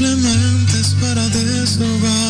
canto simplemente es para deshogar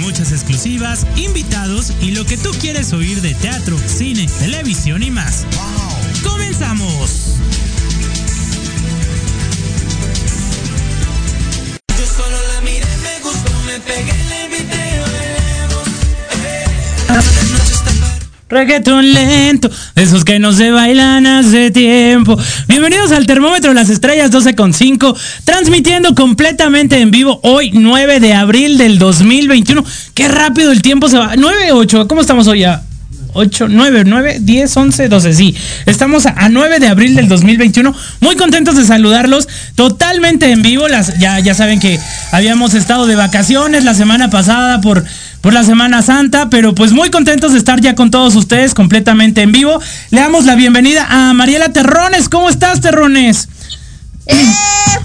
Muchas exclusivas, invitados y lo que tú quieres oír de teatro, cine, televisión y más. ¡Comenzamos! Reggaeton lento, esos que no se bailan hace tiempo. Bienvenidos al Termómetro las Estrellas 12.5, transmitiendo completamente en vivo hoy 9 de abril del 2021. Qué rápido el tiempo se va. 9, 8, ¿cómo estamos hoy ya? 8, 9, 9, 10, 11, 12, sí. Estamos a, a 9 de abril del 2021. Muy contentos de saludarlos totalmente en vivo. Ya, ya saben que habíamos estado de vacaciones la semana pasada por, por la Semana Santa, pero pues muy contentos de estar ya con todos ustedes completamente en vivo. Le damos la bienvenida a Mariela Terrones. ¿Cómo estás, Terrones? ¡Eh!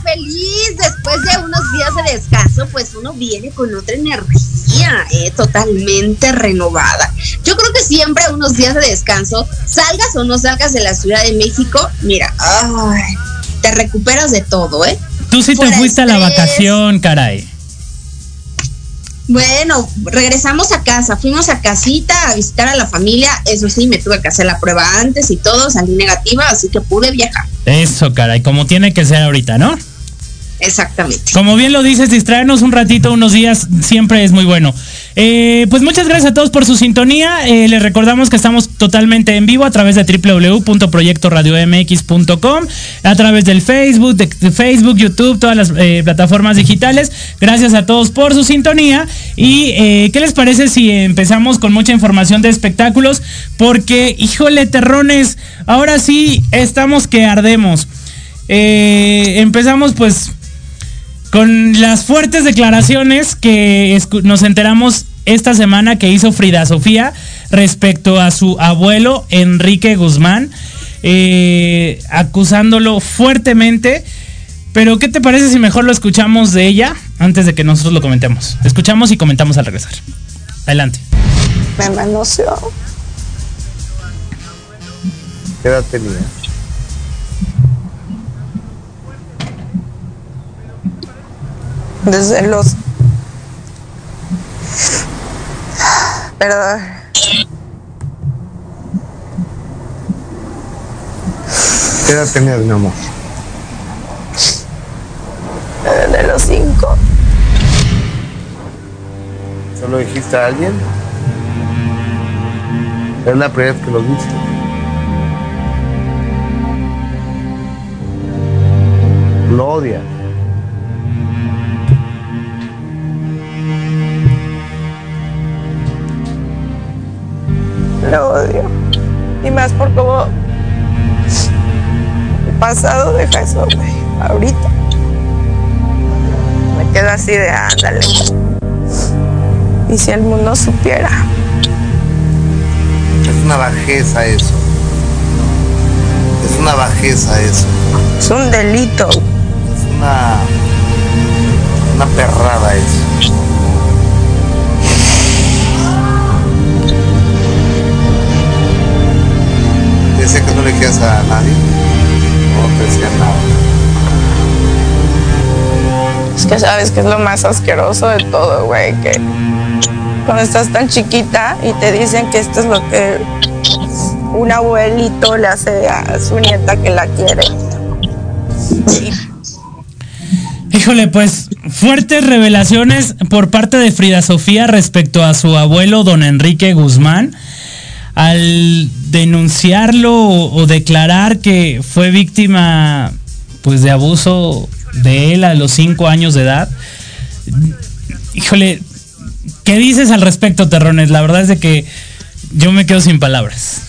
Feliz después de unos días de descanso, pues uno viene con otra energía, eh, totalmente renovada. Yo creo que siempre unos días de descanso, salgas o no salgas de la Ciudad de México, mira, ay, te recuperas de todo, ¿eh? Tú sí te fuiste a la vacación, caray. Bueno, regresamos a casa, fuimos a casita a visitar a la familia, eso sí, me tuve que hacer la prueba antes y todo, salí negativa, así que pude viajar. Eso, caray, como tiene que ser ahorita, ¿no? Exactamente. Como bien lo dices, distraernos un ratito, unos días, siempre es muy bueno. Eh, pues muchas gracias a todos por su sintonía. Eh, les recordamos que estamos totalmente en vivo a través de www.proyectoradiomx.com, a través del Facebook, de, Facebook, YouTube, todas las eh, plataformas digitales. Gracias a todos por su sintonía. Y ¿qué les parece si empezamos con mucha información de espectáculos? Porque, híjole, terrones, ahora sí estamos que ardemos. Empezamos pues con las fuertes declaraciones que nos enteramos esta semana que hizo Frida Sofía respecto a su abuelo Enrique Guzmán, eh, acusándolo fuertemente. Pero, ¿qué te parece si mejor lo escuchamos de ella antes de que nosotros lo comentemos? Escuchamos y comentamos al regresar. Adelante. Me manoseó. ¿Qué edad tenía? Desde los. Perdón. ¿Qué edad tenías, mi amor? De los cinco. ¿Solo dijiste a alguien? Es la primera vez que lo viste. Lo odia. Lo odio. Y más por cómo el pasado deja eso, güey. Ahorita. Me quedo así de ándale. Y si el mundo supiera. Es una bajeza eso. Es una bajeza eso. Es un delito. Es una. Una perrada eso. Le a nadie. No te decía nada. Es que sabes que es lo más asqueroso de todo, güey. Que cuando estás tan chiquita y te dicen que esto es lo que un abuelito le hace a su nieta que la quiere. Híjole, pues fuertes revelaciones por parte de Frida Sofía respecto a su abuelo don Enrique Guzmán. Al denunciarlo o, declarar que fue víctima pues de abuso de él a los cinco años de edad. Híjole, ¿qué dices al respecto, Terrones? La verdad es de que yo me quedo sin palabras.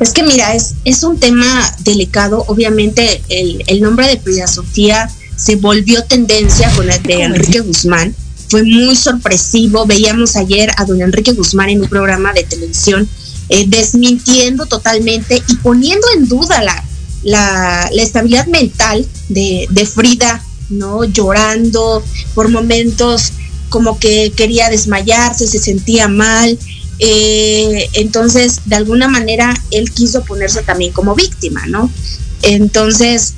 Es que mira, es, es un tema delicado. Obviamente el, el nombre de Frida Sofía se volvió tendencia con el de Enrique Guzmán. Fue muy sorpresivo. Veíamos ayer a don Enrique Guzmán en un programa de televisión eh, desmintiendo totalmente y poniendo en duda la, la, la estabilidad mental de, de Frida, ¿no? Llorando por momentos como que quería desmayarse, se sentía mal. Eh, entonces, de alguna manera, él quiso ponerse también como víctima, ¿no? Entonces,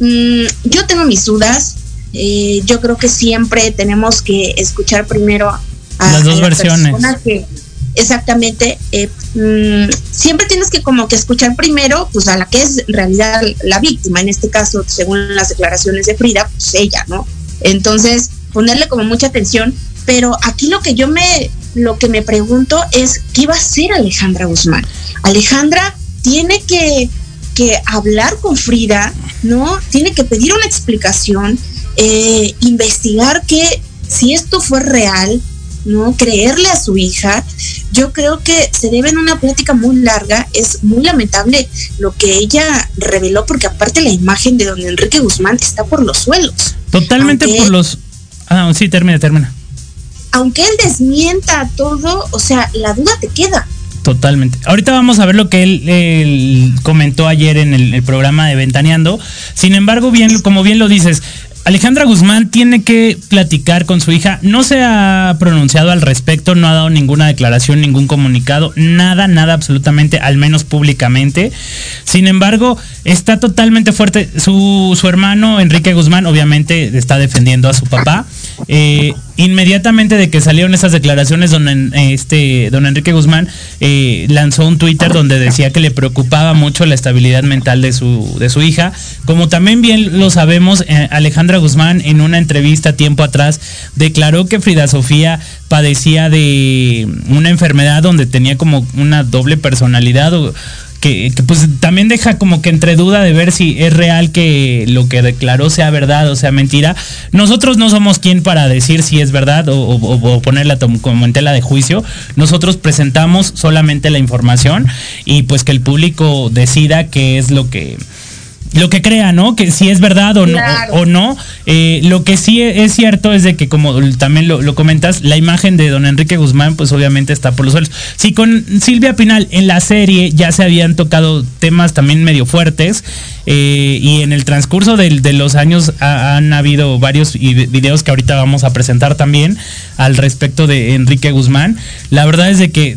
mm, yo tengo mis dudas. Eh, yo creo que siempre tenemos que escuchar primero a, Las dos a la versiones. persona que exactamente eh, mm, siempre tienes que como que escuchar primero pues a la que es en realidad la víctima en este caso según las declaraciones de Frida pues ella no entonces ponerle como mucha atención pero aquí lo que yo me lo que me pregunto es qué va a hacer Alejandra Guzmán Alejandra tiene que que hablar con Frida no tiene que pedir una explicación eh, investigar que si esto fue real ¿no? Creerle a su hija, yo creo que se debe en una plática muy larga. Es muy lamentable lo que ella reveló, porque aparte la imagen de don Enrique Guzmán está por los suelos. Totalmente Aunque- por los... Ah, sí, termina, termina. Aunque él desmienta todo, o sea, la duda te queda. Totalmente. Ahorita vamos a ver lo que él, él comentó ayer en el, el programa de Ventaneando. Sin embargo, bien, como bien lo dices, Alejandra Guzmán tiene que platicar con su hija. No se ha pronunciado al respecto, no ha dado ninguna declaración, ningún comunicado, nada, nada absolutamente, al menos públicamente. Sin embargo, está totalmente fuerte. Su, su hermano, Enrique Guzmán, obviamente está defendiendo a su papá. Eh, inmediatamente de que salieron esas declaraciones, don, En- este, don Enrique Guzmán eh, lanzó un Twitter donde decía que le preocupaba mucho la estabilidad mental de su, de su hija. Como también bien lo sabemos, eh, Alejandra Guzmán en una entrevista tiempo atrás declaró que Frida Sofía padecía de una enfermedad donde tenía como una doble personalidad que, pues también deja como que entre duda de ver si es real que lo que declaró sea verdad o sea mentira. Nosotros no somos quien para decir si es verdad o, o- o ponerla como en tela de juicio. Nosotros presentamos solamente la información y pues que el público decida qué es lo que lo que crea, ¿no? Que si es verdad o no. Claro. O, o no. Eh, lo que sí es cierto es de que, como también lo, lo comentas, la imagen de don Enrique Guzmán, pues obviamente está por los suelos. Si con Silvia Pinal en la serie ya se habían tocado temas también medio fuertes, eh, y en el transcurso del- de, los años ha- han habido varios videos que ahorita vamos a presentar también al respecto de Enrique Guzmán, la verdad es de que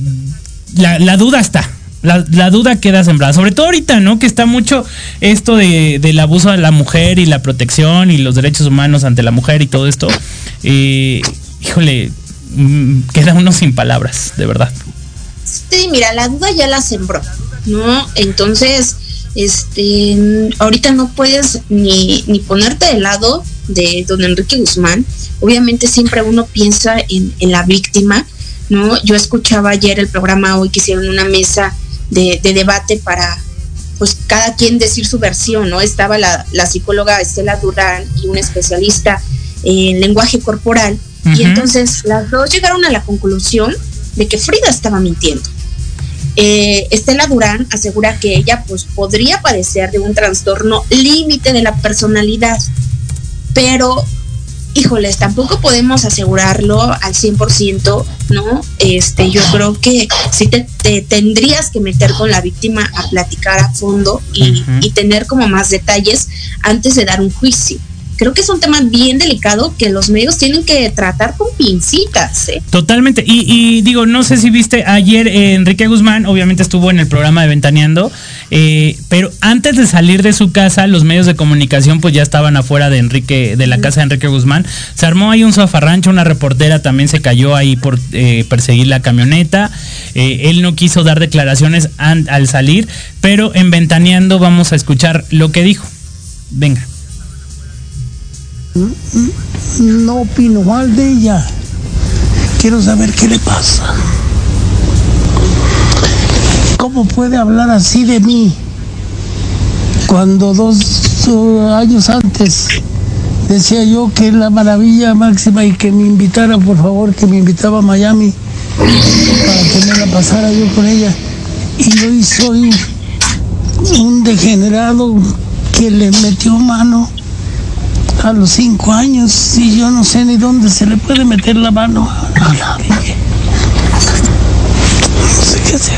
la, la duda está. La, la duda queda sembrada, sobre todo ahorita, ¿no? Que está mucho esto de, del abuso a la mujer y la protección y los derechos humanos ante la mujer y todo esto. Eh, híjole, mm, queda uno sin palabras, de verdad. Sí, mira, la duda ya la sembró, ¿no? Entonces, este, ahorita no puedes ni, ni ponerte del lado de don Enrique Guzmán. Obviamente siempre uno piensa en, en la víctima, ¿no? Yo escuchaba ayer el programa hoy que hicieron una mesa de, de debate para pues cada quien decir su versión, ¿no? Estaba la, la psicóloga Estela Durán y un especialista en lenguaje corporal y entonces las dos llegaron a la conclusión de que Frida estaba mintiendo. Eh, Estela Durán asegura que ella pues podría padecer de un trastorno límite de la personalidad, pero híjoles, tampoco podemos asegurarlo al 100%, ¿no? Este, yo creo que sí te, te tendrías que meter con la víctima a platicar a fondo y tener como más detalles antes de dar un juicio. Creo que es un tema bien delicado que los medios tienen que tratar con pincitas, ¿eh? Totalmente. Y, y digo, no sé si viste ayer eh, Enrique Guzmán, obviamente estuvo en el programa de Ventaneando, eh, pero antes de salir de su casa, los medios de comunicación pues ya estaban afuera de Enrique, de la casa de Enrique Guzmán. Se armó ahí un zafarrancho, una reportera también se cayó ahí por eh, perseguir la camioneta. Eh, él no quiso dar declaraciones an- al salir, pero en Ventaneando vamos a escuchar lo que dijo. Venga. No opino mal de ella. Quiero saber qué le pasa. ¿Cómo puede hablar así de mí? Cuando dos años antes decía yo que la maravilla máxima y que me invitara, por favor, que me invitaba a Miami para que me la pasara yo con ella. Y hoy soy un degenerado que le metió mano a los cinco años y yo no sé ni dónde se le puede meter la mano a. No sé qué hacer.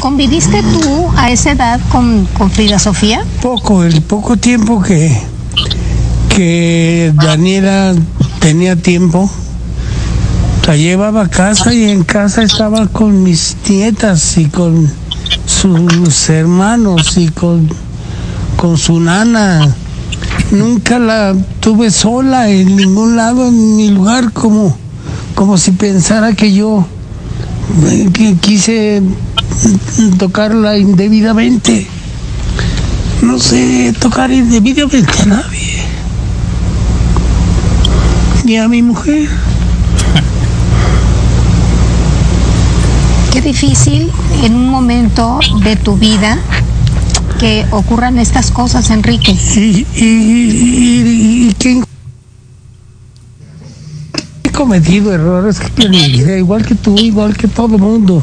¿Conviviste tú a esa edad con, con Frida Sofía? Poco, el poco tiempo que, que Daniela tenía tiempo, la llevaba a casa y en casa estaba con mis nietas y con sus hermanos y con, con su nana. Nunca la tuve sola en ningún lado, en mi lugar, como, como si pensara que yo eh, quise tocarla indebidamente. No sé tocar indebidamente a nadie. Ni a mi mujer. Qué difícil en un momento de tu vida que ocurran estas cosas, Enrique. Y, y, y, que he cometido errores en mi igual que tú, igual que todo el mundo.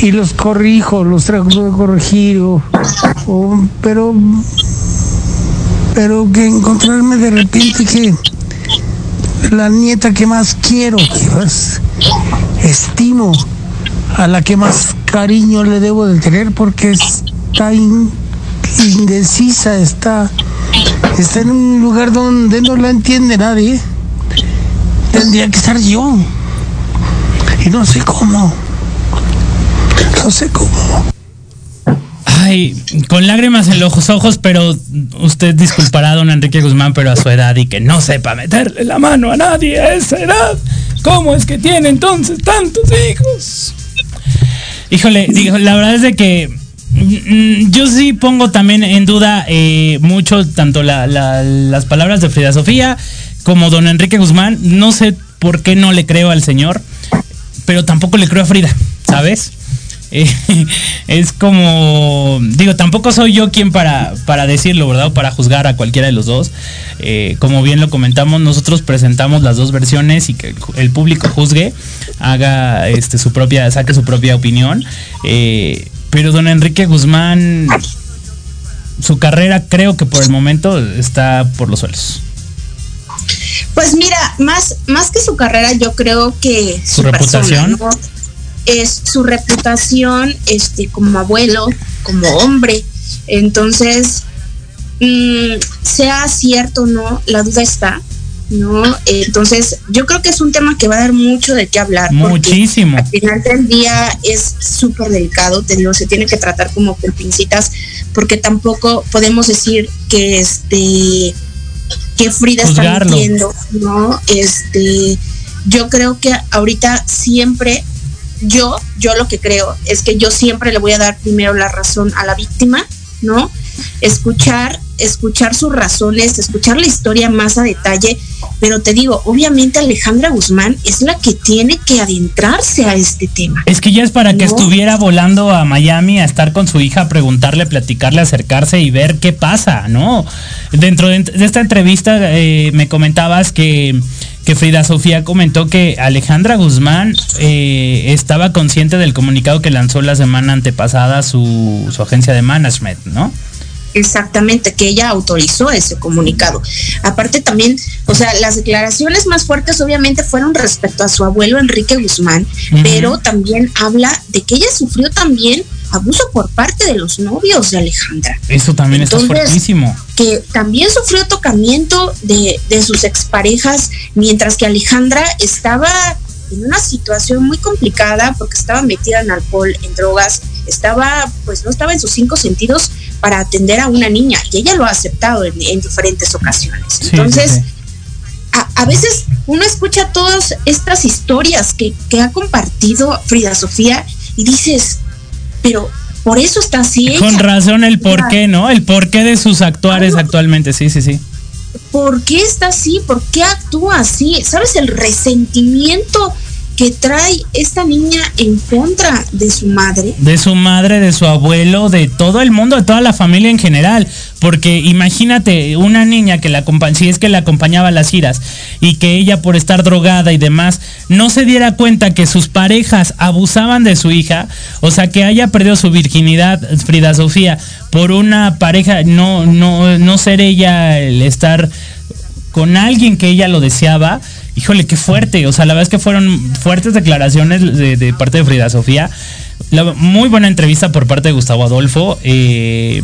Y los corrijo, los trato de corregir, o- pero, pero que encontrarme de repente que la nieta que más quiero, que más estimo, a la que más cariño le debo de tener porque está in- indecisa, está, está en un lugar donde no la entiende nadie. Tendría que estar yo. Y no sé cómo. No sé cómo. Ay, con lágrimas en los ojos, pero usted disculpará a don Enrique Guzmán, pero a su edad y que no sepa meterle la mano a nadie a esa edad. ¿Cómo es que tiene entonces tantos hijos? Híjole, la verdad es de que yo sí pongo también en duda eh, mucho tanto la- la- las palabras de Frida Sofía como don Enrique Guzmán. No sé por qué no le creo al señor, pero tampoco le creo a Frida, ¿sabes? Eh, es como, digo, tampoco soy yo quien para, para decirlo, ¿verdad? O para juzgar a cualquiera de los dos. Eh, como bien lo comentamos, nosotros presentamos las dos versiones y que el, el público juzgue, haga este, su propia, saque su propia opinión. Eh, pero don Enrique Guzmán, su carrera creo que por el momento está por los suelos. Pues mira, más, más que su carrera, yo creo que ¿Su reputación? ¿no? es su reputación este, como abuelo, como hombre. Entonces, mm, sea cierto o no, la duda está, ¿no? Entonces, yo creo que es un tema que va a dar mucho de qué hablar. Muchísimo. Al final del día es súper delicado, te digo, se tiene que tratar como con pincitas, porque tampoco podemos decir que este que Frida está mintiendo, ¿no? Este, yo creo que ahorita siempre yo, yo lo que creo es que yo siempre le voy a dar primero la razón a la víctima, ¿no? Escuchar, escuchar sus razones, escuchar la historia más a detalle, pero te digo, obviamente Alejandra Guzmán es la que tiene que adentrarse a este tema. Es que ya es para que estuviera volando a Miami a estar con su hija, a preguntarle, platicarle, acercarse y ver qué pasa, ¿no? Dentro de, de esta entrevista eh, me comentabas que, que Frida Sofía comentó que Alejandra Guzmán eh, estaba consciente del comunicado que lanzó la semana antepasada su, su agencia de management, ¿no? Exactamente, que ella autorizó ese comunicado. Aparte también, o sea, las declaraciones más fuertes obviamente fueron respecto a su abuelo Enrique Guzmán, pero también habla de que ella sufrió también abuso por parte de los novios de Alejandra. Eso también está Entonces, fuertísimo. que también sufrió tocamiento de, de sus exparejas, mientras que Alejandra estaba en una situación muy complicada porque estaba metida en alcohol, en drogas, estaba, pues no estaba en sus cinco sentidos para atender a una niña y ella lo ha aceptado en, en diferentes ocasiones. Entonces, sí, sí. A, a veces uno escucha todas estas historias que, que ha compartido Frida Sofía y dices, pero por eso está así. Con ella. razón el porqué, ¿no? El porqué de sus actuares actualmente, sí, sí, sí. ¿por qué está así? ¿Por qué actúa así? ¿Sabes el resentimiento que trae esta niña en contra de su madre? de su madre, de su abuelo, de todo el mundo, de toda la familia en general. Porque imagínate una niña que la si es que la acompañaba a las giras y que ella por estar drogada y demás no se diera cuenta que sus parejas abusaban de su hija, o sea que haya perdido su virginidad, Frida Sofía, por una pareja, no, no, no ser ella el estar con alguien que ella lo deseaba. Híjole, qué fuerte. O sea, la verdad es que fueron fuertes declaraciones de, de parte de Frida Sofía. La- muy buena entrevista por parte de Gustavo Adolfo. Eh,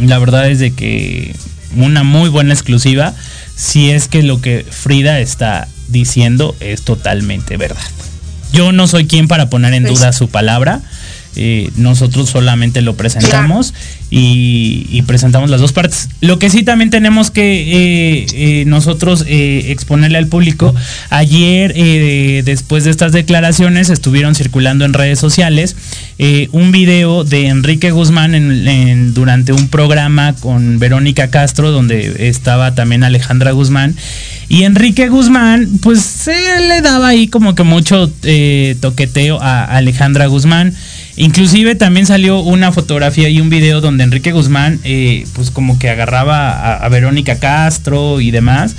la verdad es de que una muy buena exclusiva. Si es que lo que Frida está diciendo es totalmente verdad. Yo no soy quien para poner en Pues- duda su palabra. Eh, nosotros solamente lo presentamos y, presentamos las dos partes. Lo que sí también tenemos que eh, eh, nosotros exponerle al público, ayer después de estas declaraciones estuvieron circulando en redes sociales un video de Enrique Guzmán en- durante un programa con Verónica Castro donde estaba también Alejandra Guzmán y Enrique Guzmán pues se le daba ahí como que mucho toqueteo a Alejandra Guzmán. Inclusive también salió una fotografía y un video donde Enrique Guzmán eh, pues como que agarraba a, Verónica Castro y demás.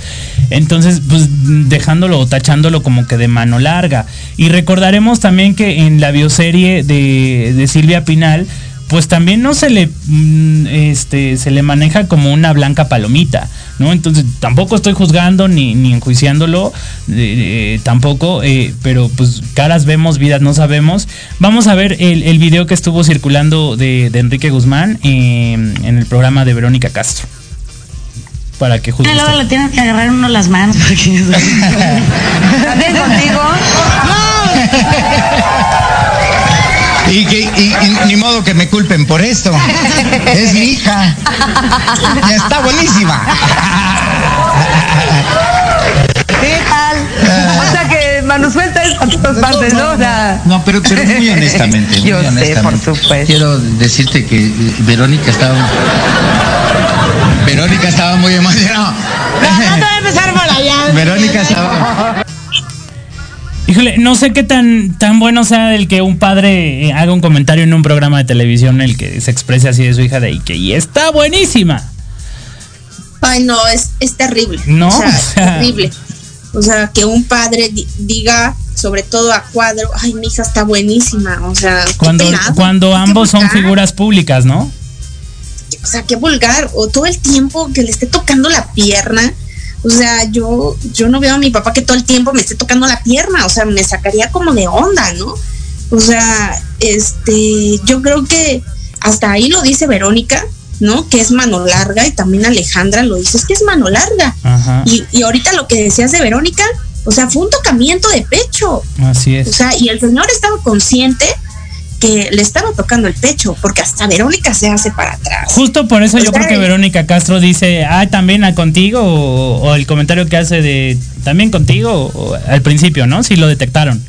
Entonces pues dejándolo o tachándolo como que de mano larga. Y recordaremos también que en la bioserie de, de Silvia Pinal pues también no se le mm, este se le maneja como una blanca palomita, ¿no? Entonces tampoco estoy juzgando ni, ni enjuiciándolo, eh, eh, tampoco, eh, pero pues caras vemos, vidas no sabemos. Vamos a ver el, el video que estuvo circulando de, de Enrique Guzmán eh, en el programa de Verónica Castro. Para que juzgue Luego usted. le tienen que agarrar uno las manos. porque- ¿También contigo? Y, que- y- y ni modo que me culpen por esto. Es mi hija. Ya está buenísima. ¿Qué tal? O sea que es todas partes, ¿no? No, pero, pero muy honestamente. muy Yo sé, honestamente. por supuesto. Quiero decirte que eh, Verónica estaba. Verónica estaba muy emocionada. No, no te voy a empezar por allá. Verónica estaba. Híjole, no sé qué tan, tan bueno sea el que un padre eh, haga un comentario en un programa de televisión en el que se exprese así de su hija de y que y está buenísima. Ay, no, es, es terrible. No, o sea, es terrible. O sea, que un padre di- diga, sobre todo a cuadro, ay, mi hija está buenísima. O sea, Cuando, cuando ambos son figuras públicas, ¿no? o sea, qué vulgar, o todo el tiempo que le esté tocando la pierna. O sea, yo, yo no veo a mi papá que todo el tiempo me esté tocando la pierna, o sea, me sacaría como de onda, ¿no? O sea, este, yo creo que hasta ahí lo dice Verónica, ¿no? Que es mano larga, y también Alejandra lo dice, es que es mano larga. Ajá. Y, y ahorita lo que decías de Verónica, o sea, fue un tocamiento de pecho. Así O es. sea, y el señor estaba consciente que le estaba tocando el pecho, porque hasta Verónica se hace para atrás. Justo por eso O yo sea, creo que Verónica Castro dice, ah, también a contigo, o, o el comentario que hace de, también contigo, o al principio, ¿no? Si lo detectaron.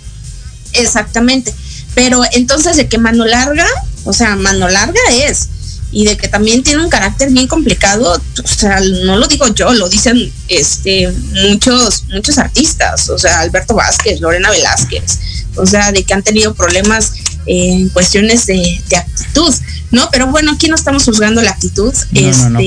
Exactamente. Pero entonces de que mano larga, o sea, mano larga es. Y de que también tiene un carácter bien complicado, o sea, no lo digo yo, lo dicen este muchos, muchos artistas, o sea, Alberto Vázquez, Lorena Velázquez, o sea, de que han tenido problemas en cuestiones de, de actitud, ¿no? Pero bueno, aquí no estamos juzgando la actitud, No, este, no, no.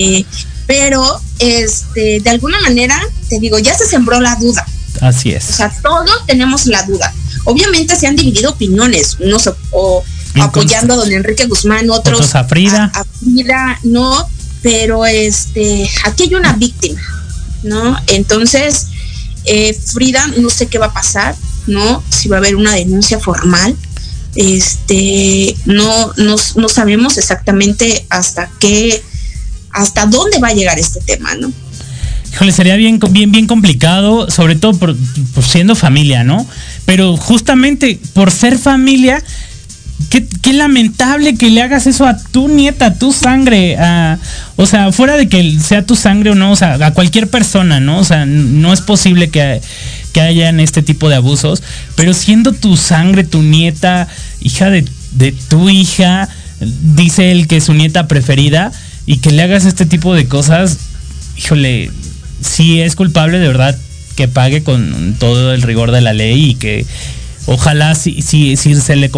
pero este, de alguna manera, te digo, ya se sembró la duda. Así O es. sea, todos tenemos la duda. Obviamente se han dividido opiniones, unos o- o apoyando a don Enrique Guzmán, otros, Otros a Frida. a Frida, no, pero este, aquí hay una víctima, ¿no? Entonces, eh, Frida, no sé qué va a pasar, ¿no? Si va a haber una denuncia formal, este, no, no, no sabemos exactamente hasta qué, hasta dónde va a llegar este tema, ¿no? Híjole, sería bien, bien, bien complicado, sobre todo por, siendo familia, ¿no? Pero justamente por ser familia, qué, qué lamentable que le hagas eso a tu nieta, a tu sangre, a, o sea, fuera de que sea tu sangre o no, o sea, a cualquier persona, ¿no? O sea, no es posible que, que hayan este tipo de abusos, pero siendo tu sangre, tu nieta, hija de, de tu hija, dice él que es su nieta preferida, y que le hagas este tipo de cosas, híjole, si es culpable de verdad que pague con todo el rigor de la ley y que ojalá si, si, si se le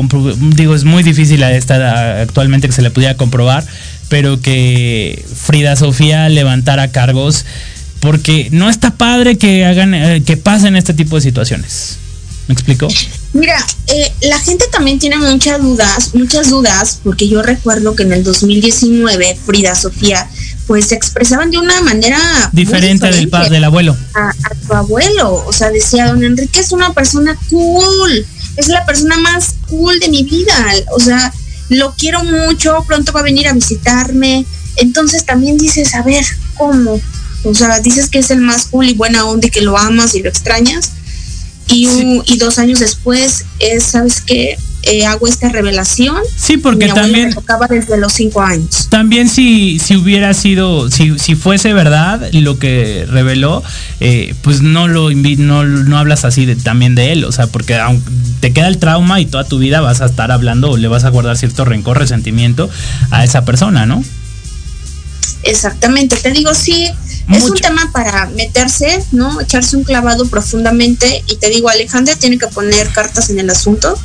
digo, es muy difícil a esta actualmente que se le pudiera comprobar, pero que Frida Sofía levantara cargos porque no está padre que hagan eh, que pasen este tipo de situaciones. ¿Me explico? Mira, eh, la gente también tiene muchas dudas, muchas dudas, porque yo recuerdo que en el 2019 Frida Sofía, pues se expresaban de una manera Diferente del, del abuelo. a, a tu abuelo. O sea, decía, don Enrique es una persona cool, es la persona más cool de mi vida. O sea, lo quiero mucho, pronto va a venir a visitarme. Entonces también dices, a ver, ¿cómo? O sea, dices que es el más cool y buena onda y que lo amas y lo extrañas. Y, un- y dos años después, es, ¿sabes qué? Eh, hago esta revelación. Sí, porque Mi también- me tocaba desde los cinco años. También si, si hubiera sido, si, si fuese verdad lo que reveló, eh, pues no lo no, no hablas así de, también de él, o sea, porque aunque te queda el trauma y toda tu vida vas a estar hablando o le vas a guardar cierto rencor, resentimiento a esa persona, ¿no? Exactamente, te digo, sí, es un tema para meterse, ¿no? Echarse un clavado profundamente y te digo, Alejandra tiene que poner cartas en el asunto,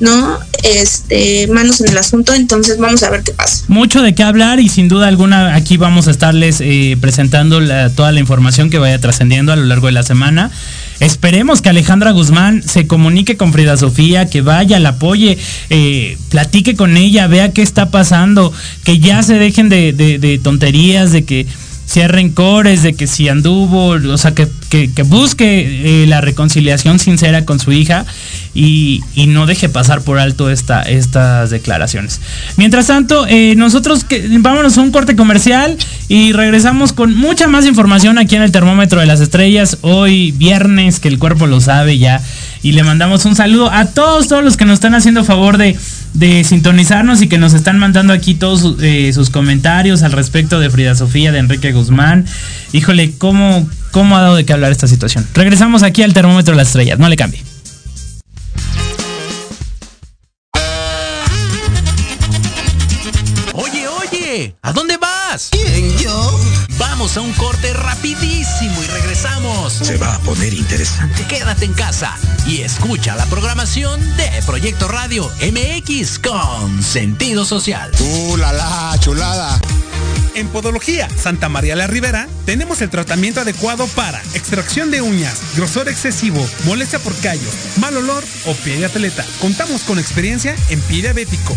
¿no? Este, manos en el asunto, entonces vamos a ver qué pasa. Mucho de qué hablar y sin duda alguna aquí vamos a estarles eh, presentando la- toda la información que vaya trascendiendo a lo largo de la semana. Esperemos que Alejandra Guzmán se comunique con Frida Sofía, que vaya, la apoye, eh, platique con ella, vea qué está pasando, que ya se dejen de, tonterías, de que si hay rencores, de que si anduvo, o sea, que, que- que busque eh, la reconciliación sincera con su hija y, y no deje pasar por alto esta, estas declaraciones. Mientras tanto, eh, nosotros que, vámonos a un corte comercial y regresamos con mucha más información aquí en el termómetro de las estrellas. Hoy viernes, que el cuerpo lo sabe ya. Y le mandamos un saludo a todos, todos los que nos están haciendo favor de, de sintonizarnos y que nos están mandando aquí todos sus- eh, sus comentarios al respecto de Frida Sofía, de Enrique Guzmán. Híjole, ¿cómo, ¿cómo ha dado de qué hablar esta situación? Regresamos aquí al termómetro de las estrellas, no le cambie. Oye, oye, ¿a dónde vas? ¿Quién, yo? Vamos a un corte rapidísimo y regresamos. Se va poner interesante. Quédate en casa y escucha la programación de Proyecto Radio MX con sentido social. ¡Uh, la, la, chulada! En Podología Santa María la Ribera tenemos el tratamiento adecuado para extracción de uñas, grosor excesivo, molestia por callos, mal olor o pie de atleta. Contamos con experiencia en pie diabético.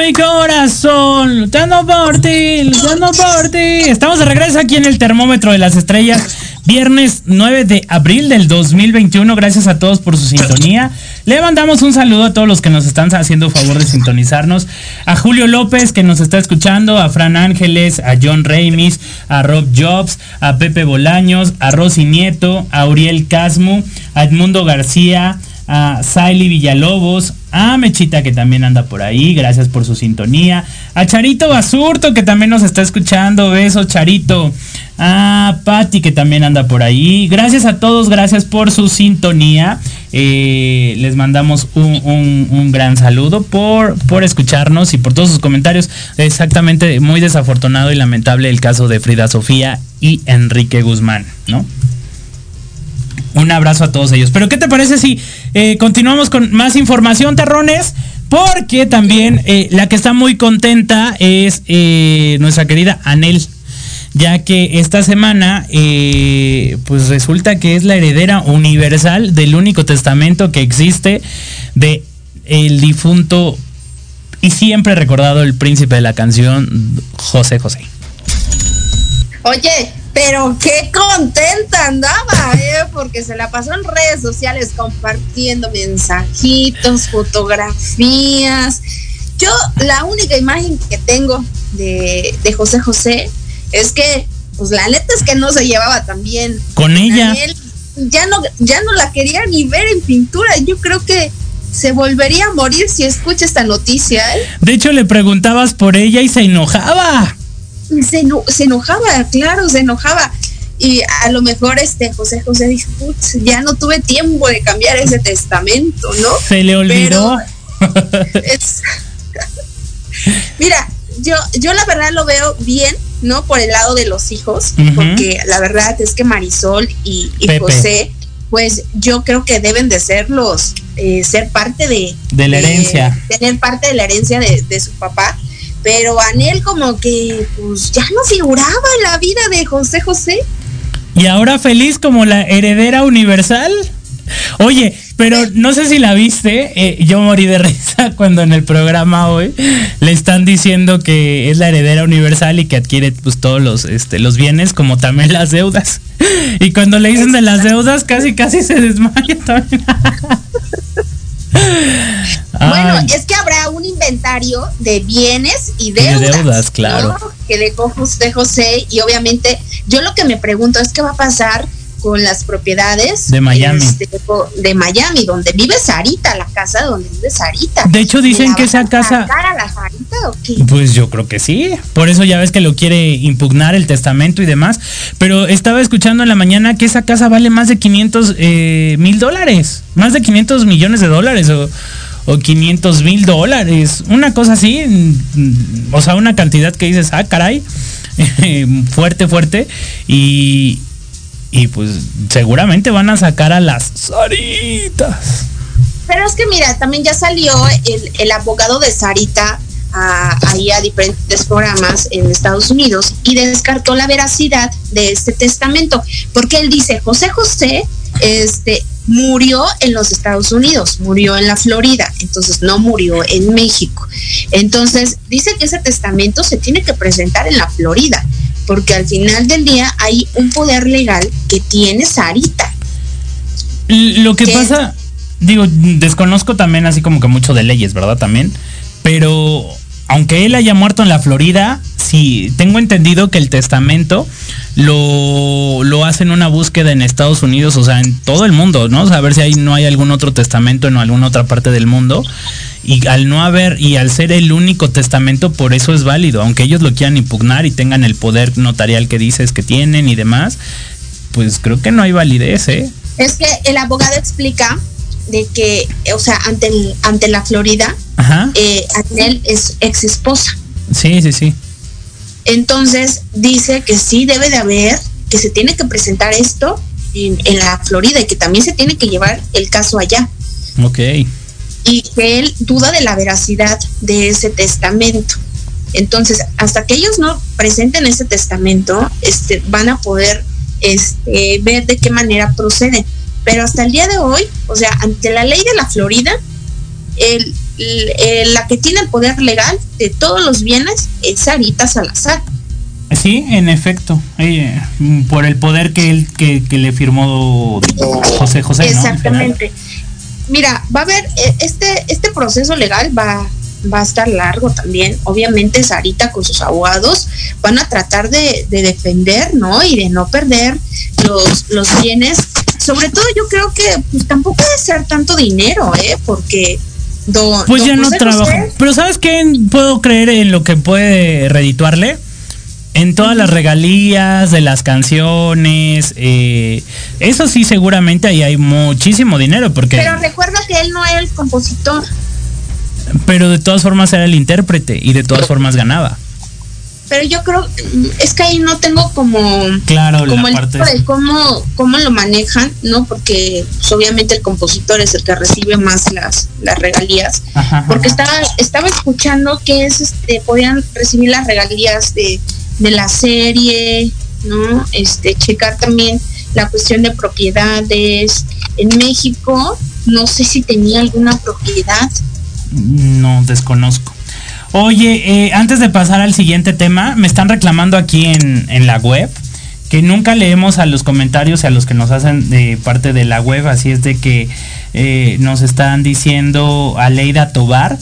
Mi corazón, luchando por ti, luchando. Estamos de regreso aquí en el termómetro de las estrellas. Viernes 9 de abril del 2021. Gracias a todos por su sintonía. Le mandamos un saludo a todos los que nos están haciendo favor de sintonizarnos. A Julio López que nos está escuchando, a Fran Ángeles, a John Reimis, a Rob Jobs, a Pepe Bolaños, a Rosy Nieto, a Uriel Casmu, a Edmundo García, a Saily Villalobos, a Mechita que también anda por ahí, gracias por su sintonía, a Charito Basurto que también nos está escuchando, besos Charito, a Patti que también anda por ahí, gracias a todos, gracias por su sintonía, Eh, les mandamos un, un- un gran saludo por, por escucharnos y por todos sus comentarios, exactamente muy desafortunado y lamentable el caso de Frida Sofía y Enrique Guzmán, ¿no? Un abrazo a todos ellos. Pero ¿qué te parece si eh, continuamos con más información, terrones? Porque también eh, la que está muy contenta es eh, nuestra querida Anel. Ya que esta semana, pues resulta que es la heredera universal del único testamento que existe de el difunto y siempre recordado el príncipe de la canción, José José. Oye, pero qué contenta andaba, ¿eh? Porque se la pasó en redes sociales compartiendo mensajitos, fotografías. Yo, la única imagen que tengo de, de José José es que, pues la neta es que no se llevaba tan bien. Con ella. Ya no, ya no la quería ni ver en pintura. Yo creo que se volvería a morir si escucha esta noticia, ¿eh? De hecho, le preguntabas por ella y se enojaba. Se, eno- se enojaba, claro, se enojaba. Y a lo mejor este José José dijo, "Putz, ya no tuve tiempo de cambiar ese testamento, ¿no? Se le olvidó. Es- Mira, yo, yo la verdad lo veo bien, ¿no? Por el lado de los hijos, porque la verdad es que Marisol y. José, pues yo creo que deben de ser los, eh, ser parte de, De la herencia. tener parte de la herencia de, de su papá. Pero Anel como que pues ya no figuraba en la vida de José José. Y ahora feliz como la heredera universal. Oye, pero no sé si la viste, eh, yo morí de risa cuando en el programa hoy le están diciendo que es la heredera universal y que adquiere pues todos los, este, los bienes como también las deudas. Y cuando le dicen de las deudas casi casi se desmaya también. Bueno, es que habrá un inventario de bienes y de deudas. deudas, claro. ¿no? Que dejó José José y obviamente yo lo que me pregunto es qué va a pasar con las propiedades De Miami. este, de Miami, donde vive Sarita, la casa donde vive Sarita. De hecho, dicen ¿La que esa casa- a la Sarita o qué? Pues yo creo que sí. Por eso ya ves que lo quiere impugnar el testamento y demás. Pero estaba escuchando en la mañana que esa casa vale más de 500 eh, mil dólares. Más de 500 millones de dólares o, o 500 mil dólares. Una cosa así. mm, O sea, una cantidad que dices, ah, caray. fuerte, fuerte. Y, y pues seguramente van a sacar a las Saritas. Pero es que mira, también ya salió el, el abogado de Sarita ahí a diferentes programas en Estados Unidos y descartó la veracidad de este testamento, porque él dice, José José este, murió en los Estados Unidos, murió en la Florida, entonces no murió en México. Entonces dice que ese testamento se tiene que presentar en la Florida, porque al final del día hay un poder legal que tiene Sarita. Lo que ¿Qué? pasa, digo, desconozco también así como que mucho de leyes, ¿verdad? También. Pero aunque él haya muerto en la Florida, sí, tengo entendido que el testamento lo, lo hacen una búsqueda en Estados Unidos, o sea, en todo el mundo, ¿no? O a ver si hay, no hay algún otro testamento en alguna otra parte del mundo. Y al no haber, y al ser el único testamento, por eso es válido. Aunque ellos lo quieran impugnar y tengan el poder notarial que dices que tienen y demás, pues creo que no hay validez, ¿eh? Es que el abogado explica de que, o sea, ante, el- ante la Florida, Ajá. eh, Anel es ex esposa. Sí, sí, sí. Entonces dice que sí debe de haber, que se tiene que presentar esto en, en la Florida y que también se tiene que llevar el caso allá. Ok. Y que él duda de la veracidad de ese testamento. Entonces, hasta que ellos no presenten ese testamento, este, van a poder este, ver de qué manera proceden. Pero hasta el día de hoy, o sea, ante la ley de la Florida, el- la que tiene el poder legal de todos los bienes es Sarita Salazar. Sí, en efecto. eh, por el poder que él que, que le firmó José José. Exactamente. Mira, va a haber eh, este este proceso legal va va a estar largo también. Obviamente Sarita con sus abogados van a tratar de, de defender, ¿no? Y de no perder los los bienes. Sobre todo yo creo que pues tampoco debe ser tanto dinero, ¿eh? Porque don, Pues don ya no trabajo. José- Pero ¿sabes qué puedo creer en lo que puede redituarle? En todas las regalías de las canciones. eh, eso sí, seguramente ahí hay muchísimo dinero. Porque, Pero recuerda que él no era el compositor. pero de todas formas era el intérprete y de todas formas ganaba. Pero yo creo, es que ahí no tengo como, Claro, la el parte- de cómo, cómo lo manejan, ¿no? Porque pues, obviamente el compositor es el que recibe más las, las regalías. Ajá, Porque ajá. estaba, estaba escuchando que es este, podían recibir las regalías de, de la serie, ¿no? Este, checar también la cuestión de propiedades. En México, no sé si tenía alguna propiedad. No, desconozco. Oye, eh, antes de pasar al siguiente tema, me están reclamando aquí en, en la web que nunca leemos a los comentarios y a los que nos hacen parte de la web, así es de que eh, nos están diciendo Aleida Tobar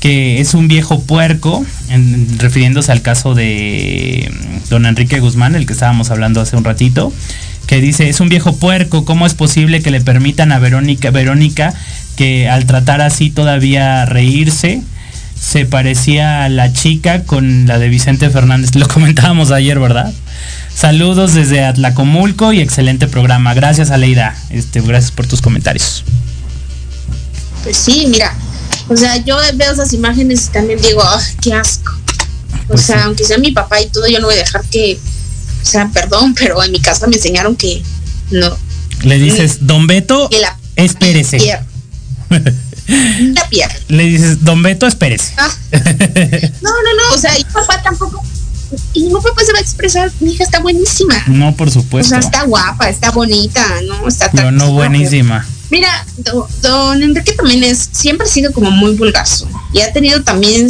que es un viejo puerco, en- refiriéndose al caso de mm, don Enrique Guzmán, el que estábamos hablando hace un ratito, que dice, es un viejo puerco, ¿cómo es posible que le permitan a Verónica, Verónica que al tratar así todavía reírse, se parecía a la chica con la de Vicente Fernández? Lo comentábamos ayer, ¿verdad? Saludos desde Atlacomulco y excelente programa. Gracias, Aleida. Este, gracias por tus comentarios. Pues sí, mira, o sea, yo veo esas imágenes y también digo, "Ah, qué asco. O Pues sea, sí. aunque sea mi papá y todo, yo no voy a dejar que, o sea, perdón, pero en mi casa me enseñaron que no. Le dices, Don Beto, espérese. La pierna. Le dices, Don Beto, espérese. Ah. No, no, no, o sea, y papá tampoco. Y mi papá se va a expresar, mi hija está buenísima. No, por O supuesto. sea, está guapa, está bonita, ¿no? Está Pero no buenísima. Mira, do- don Enrique también es, siempre ha sido como muy vulgazo y ha tenido también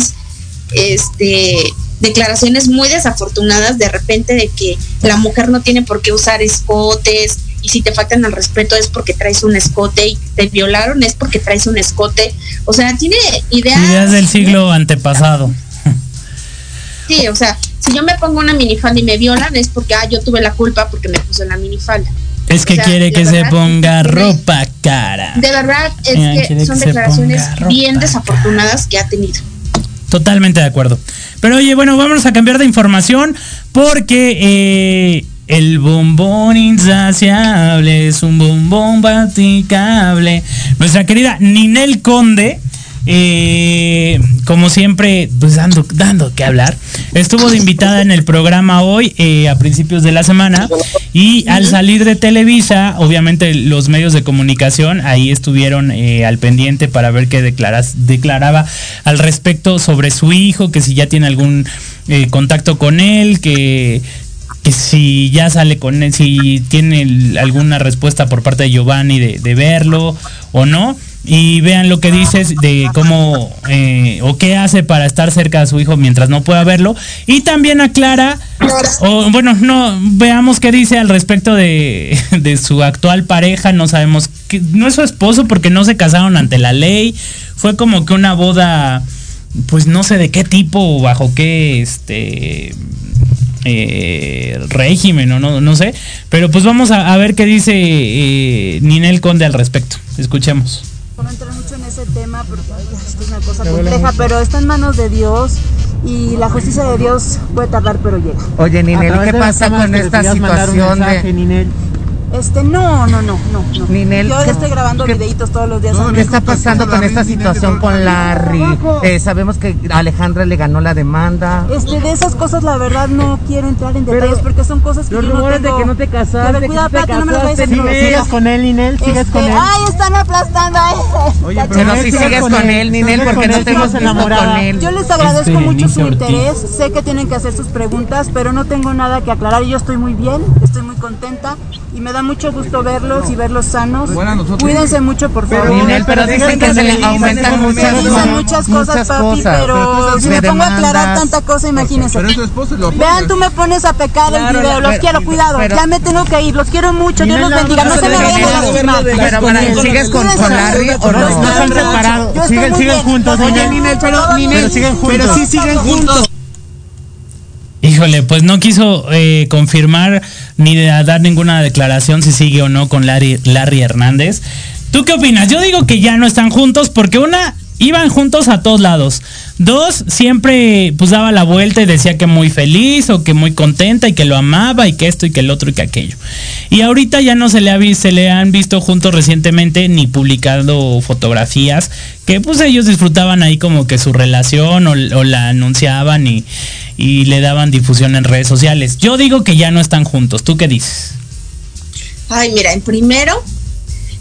este declaraciones muy desafortunadas de repente de que la mujer no tiene por qué usar escotes y si te faltan al respeto es porque traes un escote y te violaron es porque traes un escote. O sea, tiene ideas. Ideas del siglo antepasado. Sí, o sea, si yo me pongo una minifalda y me violan es porque ah, yo tuve la culpa porque me puse la minifalda. Es que O sea, quiere que se ponga ropa cara. De verdad es que son que declaraciones bien desafortunadas que ha tenido. Totalmente de acuerdo. Pero oye, bueno, vamos a cambiar de información porque eh, el bombón insaciable es un bombón platicable. Nuestra querida Ninel Conde eh, como siempre, pues dando, dando que hablar. Estuvo de invitada en el programa hoy, eh, a principios de la semana, y al salir de Televisa, obviamente los medios de comunicación ahí estuvieron eh, al pendiente para ver qué declaras, declaraba al respecto sobre su hijo, que si ya tiene algún contacto con él, que si ya sale con él, si tiene alguna respuesta por parte de Giovanni de, verlo o no. Y vean lo que dices de cómo eh, o qué hace para estar cerca de su hijo mientras no pueda verlo. Y también aclara, o bueno, no, veamos qué dice al respecto de, de su actual pareja. No sabemos, no es su esposo porque no se casaron ante la ley. Fue como que una boda, pues no sé de qué tipo o bajo qué, este, eh, régimen o no, no sé. Pero pues vamos a, a ver qué dice eh, Ninel Conde al respecto. Escuchemos. No entrar mucho en ese tema porque ay, es una cosa compleja, pero está en manos de Dios y la justicia de Dios puede tardar, pero llega. Oye, Ninel, ¿y qué pasa con esta situación de... Este, no, no, no, no. no. Ninel, Yo ¿qué- estoy grabando qué- videitos todos los días. ¿Qué está pasando con esta situación con Larry? Eh, sabemos que Alejandra le ganó la demanda. Este, de esas cosas la verdad no quiero entrar en detalles porque son cosas que los yo no tengo. que no te casaste, A ver, que cuidado, espérate, no me lo vayas a. ¿Sigues con él, Ninel? ¿Sigues Este, con él? Ay, están aplastando a Oye, pero si sigues con él, Ninel, porque no te hemos visto con él. Yo les agradezco Este, mucho su Ortiz. interés. Sé que tienen que hacer sus preguntas, pero no tengo nada que aclarar. Yo estoy muy bien, estoy muy contenta y me da mucho gusto verlos y verlos sanos. Cuídense mucho, por favor. Ninel, pero dicen que se le aumentan muchas, Se dicen muchas cosas, muchas papi, cosas. pero si me pongo a aclarar tanta cosa, imagínense. Pero es Vean, tú me pones a pecar el video. Los quiero, cuidado. pero- ya me tengo que ir. Los quiero mucho. Dios los bendiga. No se me vayan a lastimar. Pero, para, ¿sigues con, Larry o no? No se han separado. Siguen, siguen juntos. Oye, Ninel, pero, los quiero. pero sí siguen juntos. Híjole, pues no quiso eh, confirmar ni dar ninguna declaración si sigue o no con Larry, Larry Hernández. ¿Tú qué opinas? Yo digo que ya no están juntos porque una, iban juntos a todos lados. Dos, siempre pues daba la vuelta y decía que muy feliz o que muy contenta y que lo amaba y que esto y que el otro y que aquello. Y ahorita ya no se le, ha se le han visto juntos recientemente ni publicado fotografías que pues ellos disfrutaban ahí como que su relación o, o la anunciaban y, y le daban difusión en redes sociales. Yo digo que ya no están juntos. ¿Tú qué dices? Ay, mira, en primero,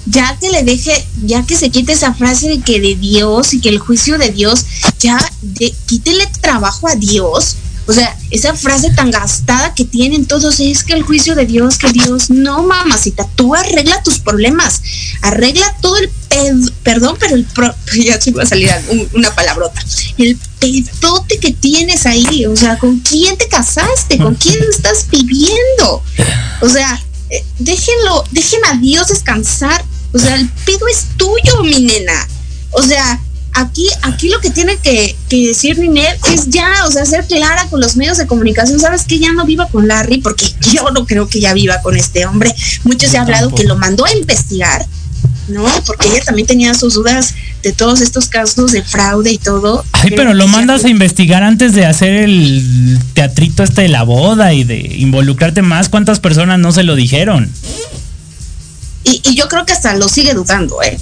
ya que le deje, ya que se quite esa frase de que de Dios y que el juicio de Dios, ya de, quítele trabajo a Dios. O sea, esa frase tan gastada que tienen todos es que el juicio de Dios, que Dios, no mamacita, tú arregla tus problemas, arregla todo el perdón, pero el pro- ya se iba a salir un- una palabrota, el pedote que tienes ahí, o sea, ¿con quién te casaste? ¿Con quién estás viviendo? O sea, eh, déjenlo, dejen a Dios descansar. O sea, el pedo es tuyo, mi nena. O sea, aquí, aquí lo que tiene que, que decir Ninel es ya, o sea, ser clara con los medios de comunicación. Sabes que ya no viva con Larry, porque yo no creo que ya viva con este hombre. Muchos se ha hablado que lo mandó a investigar, ¿no? Porque ella también tenía sus dudas de todos estos casos de fraude y todo. Ay, pero lo mandas a investigar antes de hacer el teatrito este de la boda y de involucrarte más. ¿Cuántas personas no se lo dijeron? y, y yo creo que hasta lo sigue dudando, ¿eh?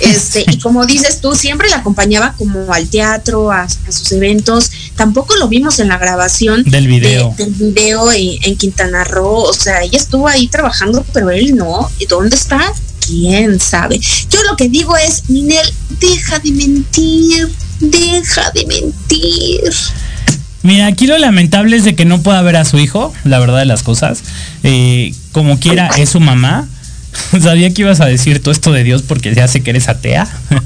Este, y como dices tú, siempre la acompañaba como al teatro, a, a sus eventos. Tampoco lo vimos en la grabación Del video. de- del video en, en Quintana Roo. O sea, ella estuvo ahí trabajando, pero él no. ¿Y dónde está? ¿Quién sabe? Yo lo que digo es, Ninel, deja de mentir, deja de mentir. Mira, aquí lo lamentable es de que no pueda ver a su hijo, la verdad de las cosas. Eh, como quiera, es su mamá. Sabía que ibas a decir todo esto de Dios porque ya sé que eres atea.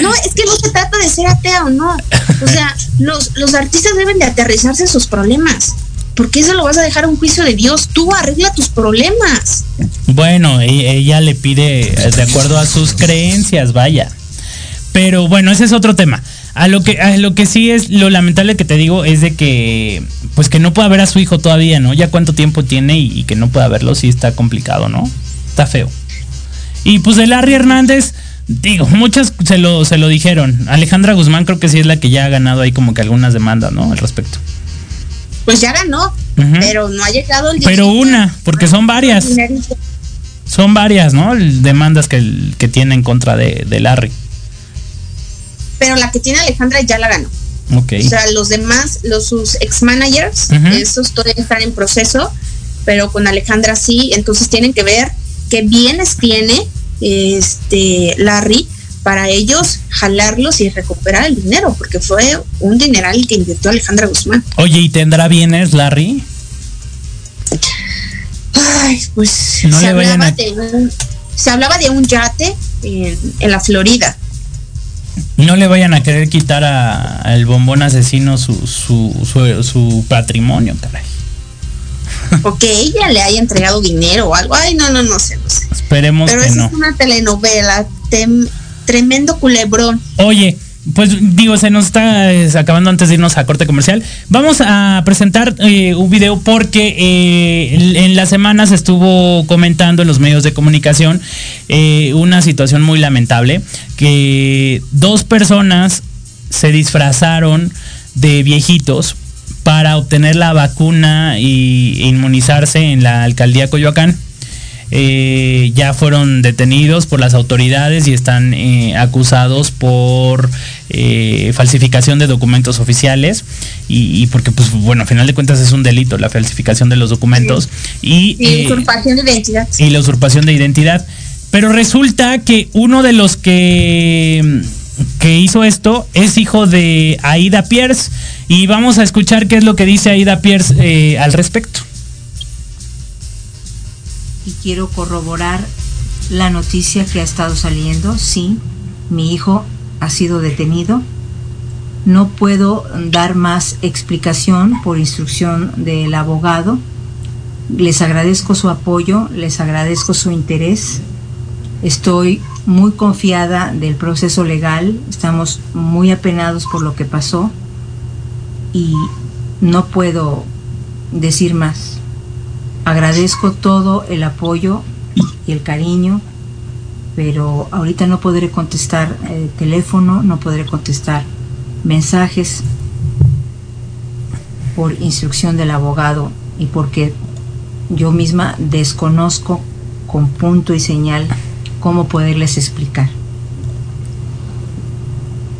No, es que no se trata de ser atea o no. O sea, los, los artistas deben de aterrizarse en sus problemas. ¿Por qué se lo vas a dejar a un juicio de Dios? Tú arregla tus problemas. Bueno, e- ella le pide eh, de acuerdo a sus creencias, vaya. Pero bueno, ese es otro tema. A lo que a lo que sí es lo lamentable que te digo es de que pues que no pueda ver a su hijo todavía, ¿no? Ya cuánto tiempo tiene y, y que no pueda verlo sí está complicado, ¿no? Está feo. Y pues de Larry Hernández, digo, muchas se lo se lo dijeron. Alejandra Guzmán creo que sí es la que ya ha ganado ahí como que algunas demandas, ¿no? Al respecto. Pues ya ganó, pero no ha llegado el Pero una, porque son varias. Son varias, ¿no? Demandas que, que tiene en contra de, de Larry. pero la que tiene Alejandra ya la ganó. Ok. O sea, los demás, los sus ex managers, esos todavía están en proceso, pero con Alejandra sí, entonces tienen que ver qué bienes tiene este Larry para ellos jalarlos y recuperar el dinero, porque fue un dineral que invirtió Alejandra Guzmán. Oye, ¿y tendrá bienes, Larry? Ay, pues No se, hablaba a- de un, se hablaba de un yate en, en la Florida. No le vayan a querer quitar a- al bombón asesino su, su, su, su patrimonio, caray. O que ella le haya entregado dinero o algo. Ay, no, no, no sé, no sé. Esperemos Pero que esa no. es una telenovela, tem- tremendo culebrón. Oye, pues digo, se nos está eh, acabando antes de irnos a corte comercial. Vamos a presentar eh, un video porque eh, en- en la semana se estuvo comentando en los medios de comunicación una situación muy lamentable, que dos personas se disfrazaron de viejitos para obtener la vacuna y inmunizarse en la alcaldía Coyoacán. Eh, ya fueron detenidos por las autoridades y están eh, acusados por eh, falsificación de documentos oficiales y, y porque pues bueno a final de cuentas es un delito la falsificación de los documentos y, Y eh, usurpación de identidad. y la usurpación de identidad. Pero resulta que uno de los que, que hizo esto es hijo de Aida Pierce. Y vamos a escuchar qué es lo que dice Aida Pierce eh, al respecto. Y quiero corroborar la noticia que ha estado saliendo. Sí, mi hijo ha sido detenido. No puedo dar más explicación por instrucción del abogado. Les agradezco su apoyo, les agradezco su interés. Estoy muy confiada del proceso legal, estamos muy apenados por lo que pasó y no puedo decir más. Agradezco todo el apoyo y el cariño, pero ahorita no podré contestar eh, teléfono, no podré contestar mensajes por instrucción del abogado y porque yo misma desconozco con punto y señal cómo poderles explicar.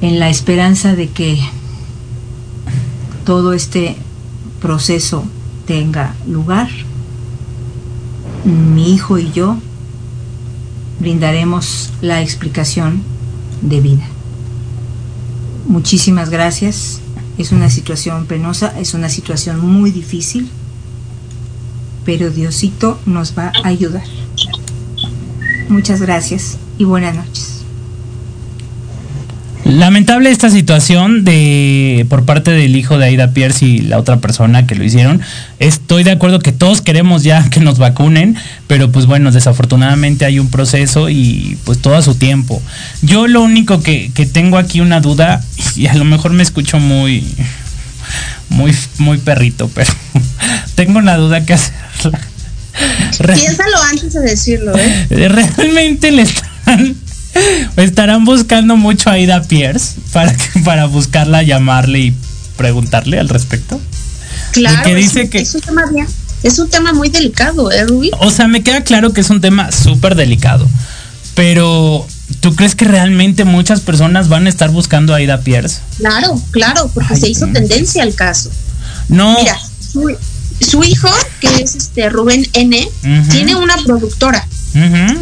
En la esperanza de que todo este proceso tenga lugar, mi hijo y yo brindaremos la explicación debida. Muchísimas gracias. Es una situación penosa, es una situación muy difícil, pero Diosito nos va a ayudar. Muchas gracias y buenas noches. Lamentable esta situación de por parte del hijo de Aida Pierce y la otra persona que lo hicieron. Estoy de acuerdo que todos queremos ya que nos vacunen, pero pues bueno, desafortunadamente hay un proceso y pues todo a su tiempo. Yo lo único que, que tengo aquí una duda, y a lo mejor me escucho muy, muy, muy perrito, pero tengo una duda que hacer. Piénsalo antes de decirlo, ¿eh? Realmente le están estarán buscando mucho a Aida Pierce para que- para buscarla, llamarle y preguntarle al respecto. Claro, que es dice un- que- es un tema bien, es un tema muy delicado, ¿eh, Rubí? O sea, me queda claro que es un tema súper delicado, pero ¿tú crees que realmente muchas personas van a estar buscando a Aida Pierce? Claro, claro, porque Ay, se hizo tendencia al caso. No. Mira, su, su hijo, que es este Rubén N, tiene una productora.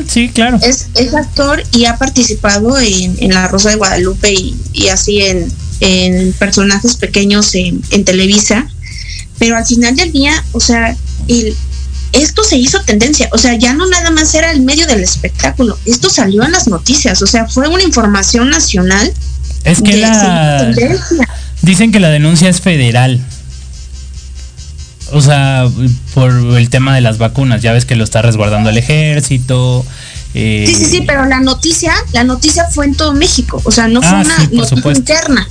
Sí, claro. Es, es actor y ha participado en, en La Rosa de Guadalupe y, y así en, en personajes pequeños en, en Televisa. Pero al final del día, o sea, el, esto se hizo tendencia. O sea, ya no nada más era el medio del espectáculo. Esto salió en las noticias. O sea, fue una información nacional. Es que la-. Dicen que la denuncia es federal. O sea, por el tema de las vacunas, ya ves que lo está resguardando el ejército. eh, Sí, sí, sí, pero la noticia, la noticia fue en todo México, o sea, no fue Ah, una sí, noticia interna.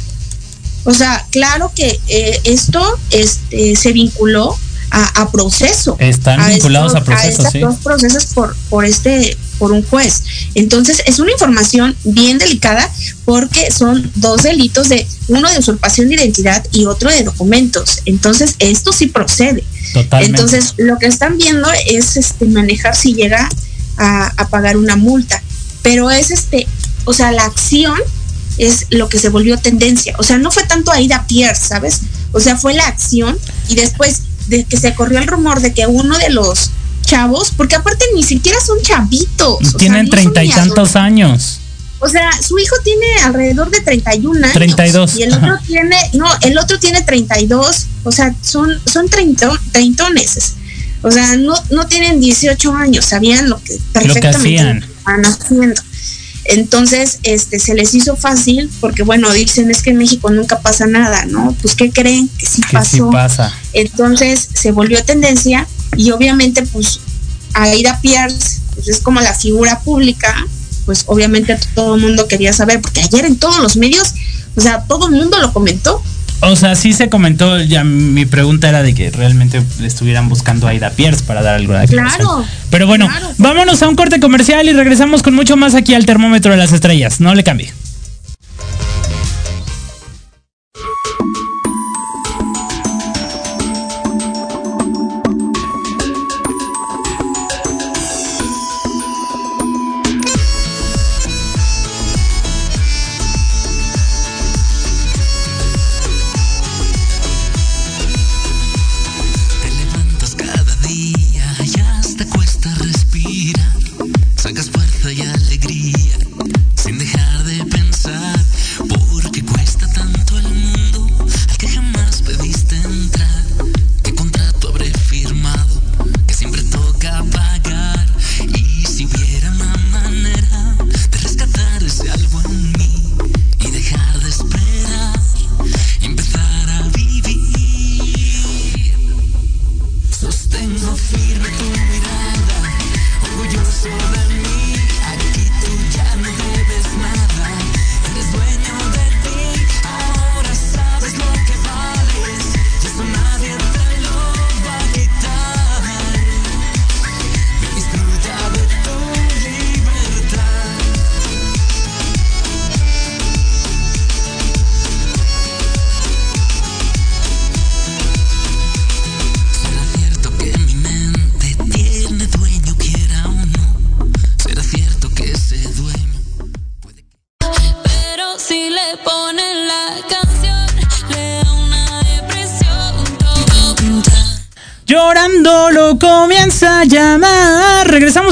O sea, claro que eh, esto este, se vinculó a, a proceso. Están vinculados a proceso, estos sí. dos procesos por, por este, por un juez. Entonces, es una información bien delicada porque son dos delitos de uno de usurpación de identidad y otro de documentos. Entonces, esto sí procede. Totalmente. Entonces, lo que están viendo es este manejar si llega a, a pagar una multa. Pero es este, o sea, la acción es lo que se volvió tendencia. O sea, no fue tanto Aida Pierce, ¿sabes? O sea, fue la acción y después de que se corrió el rumor de que uno de los chavos, porque aparte ni siquiera son chavitos. Tienen treinta y tantos años. o sea, su hijo tiene alrededor de 31 años. 32, Y el otro ajá. tiene, no, el otro tiene 32. O sea, son, son treintones. O sea, no, no tienen 18 años. Sabían lo que perfectamente hacían. estaban haciendo. Entonces, este, se les hizo fácil porque, bueno, dicen es que en México nunca pasa nada, ¿no? Pues, ¿qué creen? Que sí Que sí pasó. pasa. Entonces se volvió tendencia y obviamente pues Aida Pierce pues, es como la figura pública, pues obviamente todo el mundo quería saber, porque ayer en todos los medios, o sea, todo el mundo lo comentó. O sea, sí se comentó, ya mi pregunta era de que realmente le estuvieran buscando a Aida Pierce para dar alguna. Claro. Pero bueno, vámonos a un corte comercial y regresamos con mucho más aquí al termómetro de las estrellas. No le cambie.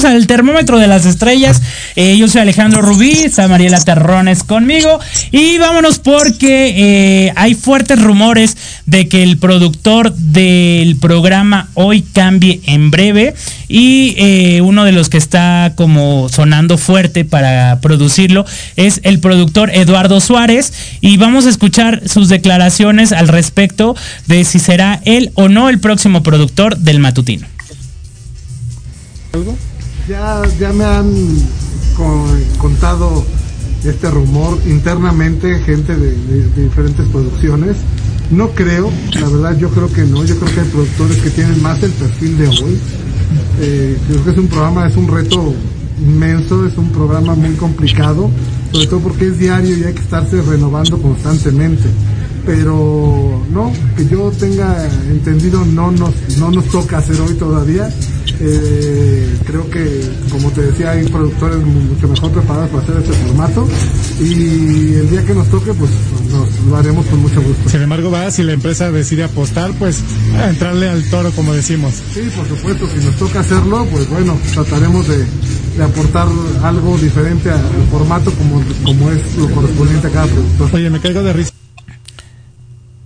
Al termómetro de las estrellas. Eh, yo soy Alejandro Rubí, está Mariela Terrones conmigo. Y vámonos porque eh, hay fuertes rumores de que el productor del programa hoy cambie en breve. Y eh, uno de los que está como sonando fuerte para producirlo es el productor Eduardo Suárez. Y vamos a escuchar sus declaraciones al respecto de si será él o no el próximo productor del matutino. Ya, ya me han con- contado este rumor internamente, gente de, de- de diferentes producciones. No creo, la verdad yo creo que no, yo creo que hay productores que tienen más el perfil de hoy. Eh, creo que es un programa, es un reto inmenso, es un programa muy complicado, sobre todo porque es diario y hay que estarse renovando constantemente. Pero no, que yo tenga entendido no nos, no nos toca hacer hoy todavía. Eh, creo que, como te decía, hay productores mu- mucho mejor preparados para hacer este formato y el día que nos toque, pues nos lo haremos con mucho gusto. Sin embargo, va, si la empresa decide apostar, pues a entrarle al toro, como decimos. Sí, por supuesto, si nos toca hacerlo, pues bueno, trataremos de, de aportar algo diferente al formato como, como es lo correspondiente a cada productor. Oye, me caigo de risa.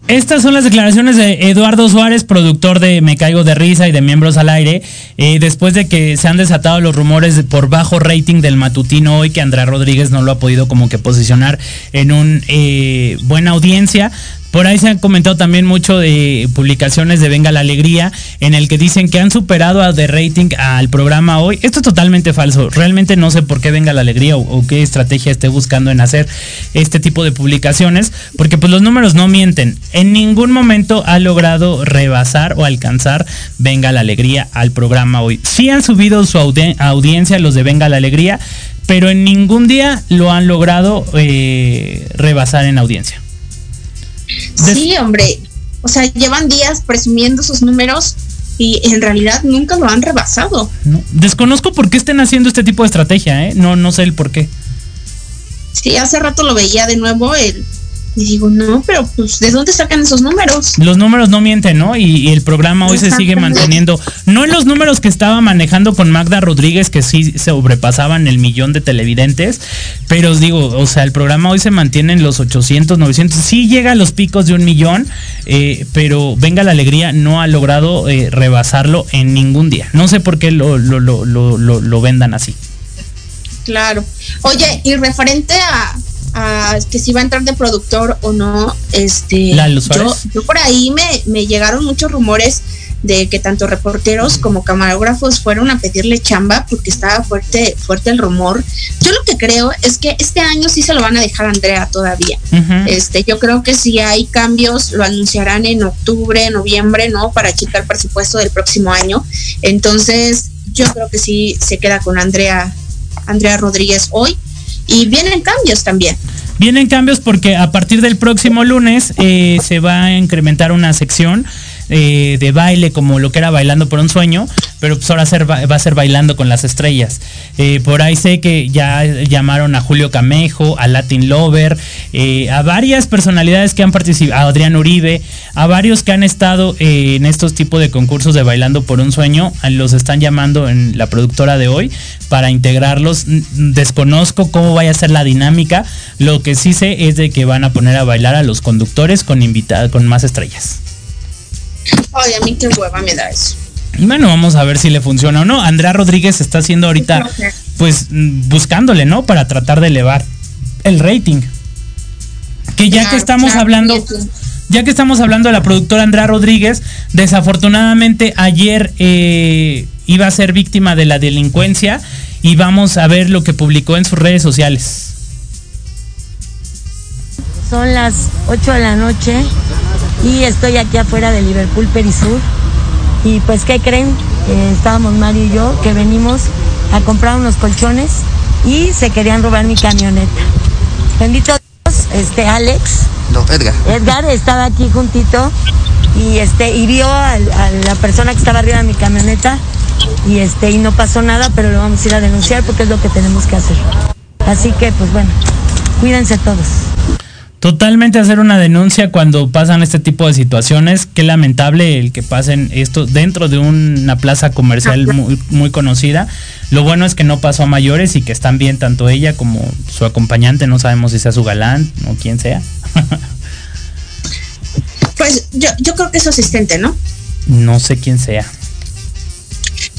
Estas son las declaraciones de Eduardo Suárez, productor de Me Caigo de Risa y de Miembros al Aire, eh, después de que se han desatado los rumores por bajo rating del matutino hoy, que Andrea Rodríguez no lo ha podido como que posicionar en un eh, buena audiencia. Por ahí se han comentado también mucho de publicaciones de Venga la Alegría, en el que dicen que han superado a de rating al programa hoy. Esto es totalmente falso. Realmente no sé por qué Venga la Alegría o, qué estrategia esté buscando en hacer este tipo de publicaciones, porque pues los números no mienten. En ningún momento ha logrado rebasar o alcanzar Venga la Alegría al programa hoy. Sí han subido su audi- audiencia los de Venga la Alegría, pero en ningún día lo han logrado eh, rebasar en audiencia. Sí, hombre. O sea, llevan días presumiendo sus números y en realidad nunca lo han rebasado. No, Desconozco por qué estén haciendo este tipo de estrategia, ¿eh? No, no sé el por qué. que hace rato lo veía de nuevo el, y digo, no, pero pues, ¿de dónde sacan esos números? Los números no mienten, ¿no? Y, y el programa hoy se sigue manteniendo. No en los números que estaba manejando con Magda Rodríguez, que sí sobrepasaban el millón de televidentes, pero os digo, o sea, el programa hoy se mantiene en los 800, 900. Sí llega a los picos de un millón, eh, pero Venga la Alegría no ha logrado eh, rebasarlo en ningún día. No sé por qué lo, lo, lo- lo vendan así. Claro. Oye, y referente a, a que si va a entrar de productor o no, este, Lalo yo, yo por ahí me, me llegaron muchos rumores de que tanto reporteros como camarógrafos fueron a pedirle chamba porque estaba fuerte, fuerte el rumor. Yo lo que creo es que este año sí se lo van a dejar a Andrea todavía. Este, yo creo que si hay cambios, lo anunciarán en octubre, noviembre, ¿no? Para checar el presupuesto del próximo año. Entonces, yo creo que sí se queda con Andrea, Andrea Rodríguez hoy. Y vienen cambios también. Vienen cambios porque a partir del próximo lunes eh, se va a incrementar una sección eh, de baile como lo que era bailando por un sueño, pero pues ahora va a ser bailando con las estrellas. Eh, por ahí sé que ya llamaron a Julio Camejo, a Latin Lover, eh, a varias personalidades que han participado, a Adrián Uribe, a varios que han estado en estos tipos de concursos de bailando por un sueño, los están llamando en la productora de hoy para integrarlos. Desconozco cómo vaya a ser la dinámica. Lo que sí sé es de que van a poner a bailar a los conductores con invitados, con más estrellas. Ay, a mí qué hueva me da eso. Bueno, vamos a ver si le funciona o no. Andrea Rodríguez está haciendo ahorita, pues, mm, buscándole, ¿no? Para tratar de elevar el rating. Que ya que estamos hablando, ya que estamos hablando de la productora Andrea Rodríguez, desafortunadamente ayer eh, iba a ser víctima de la delincuencia y vamos a ver lo que publicó en sus redes sociales. Son las 8 de la noche y estoy aquí afuera de Liverpool Perisur. Y pues, ¿qué creen? Eh, estábamos Mario y yo que venimos a comprar unos colchones y se querían robar mi camioneta. Bendito Dios, este Alex, No, Edgar. Edgar estaba aquí juntito y este y vio al- a, la persona que estaba arriba de mi camioneta y este y no pasó nada, pero lo vamos a ir a denunciar porque es lo que tenemos que hacer. Así que pues bueno, cuídense todos. Totalmente hacer una denuncia cuando pasan este tipo de situaciones. Qué lamentable el que pasen esto dentro de una plaza comercial muy, muy conocida. Lo bueno es que no pasó a mayores y que están bien tanto ella como su acompañante. No sabemos si sea su galán o quién sea. Pues yo, yo creo que es su asistente, ¿no? no sé quién sea.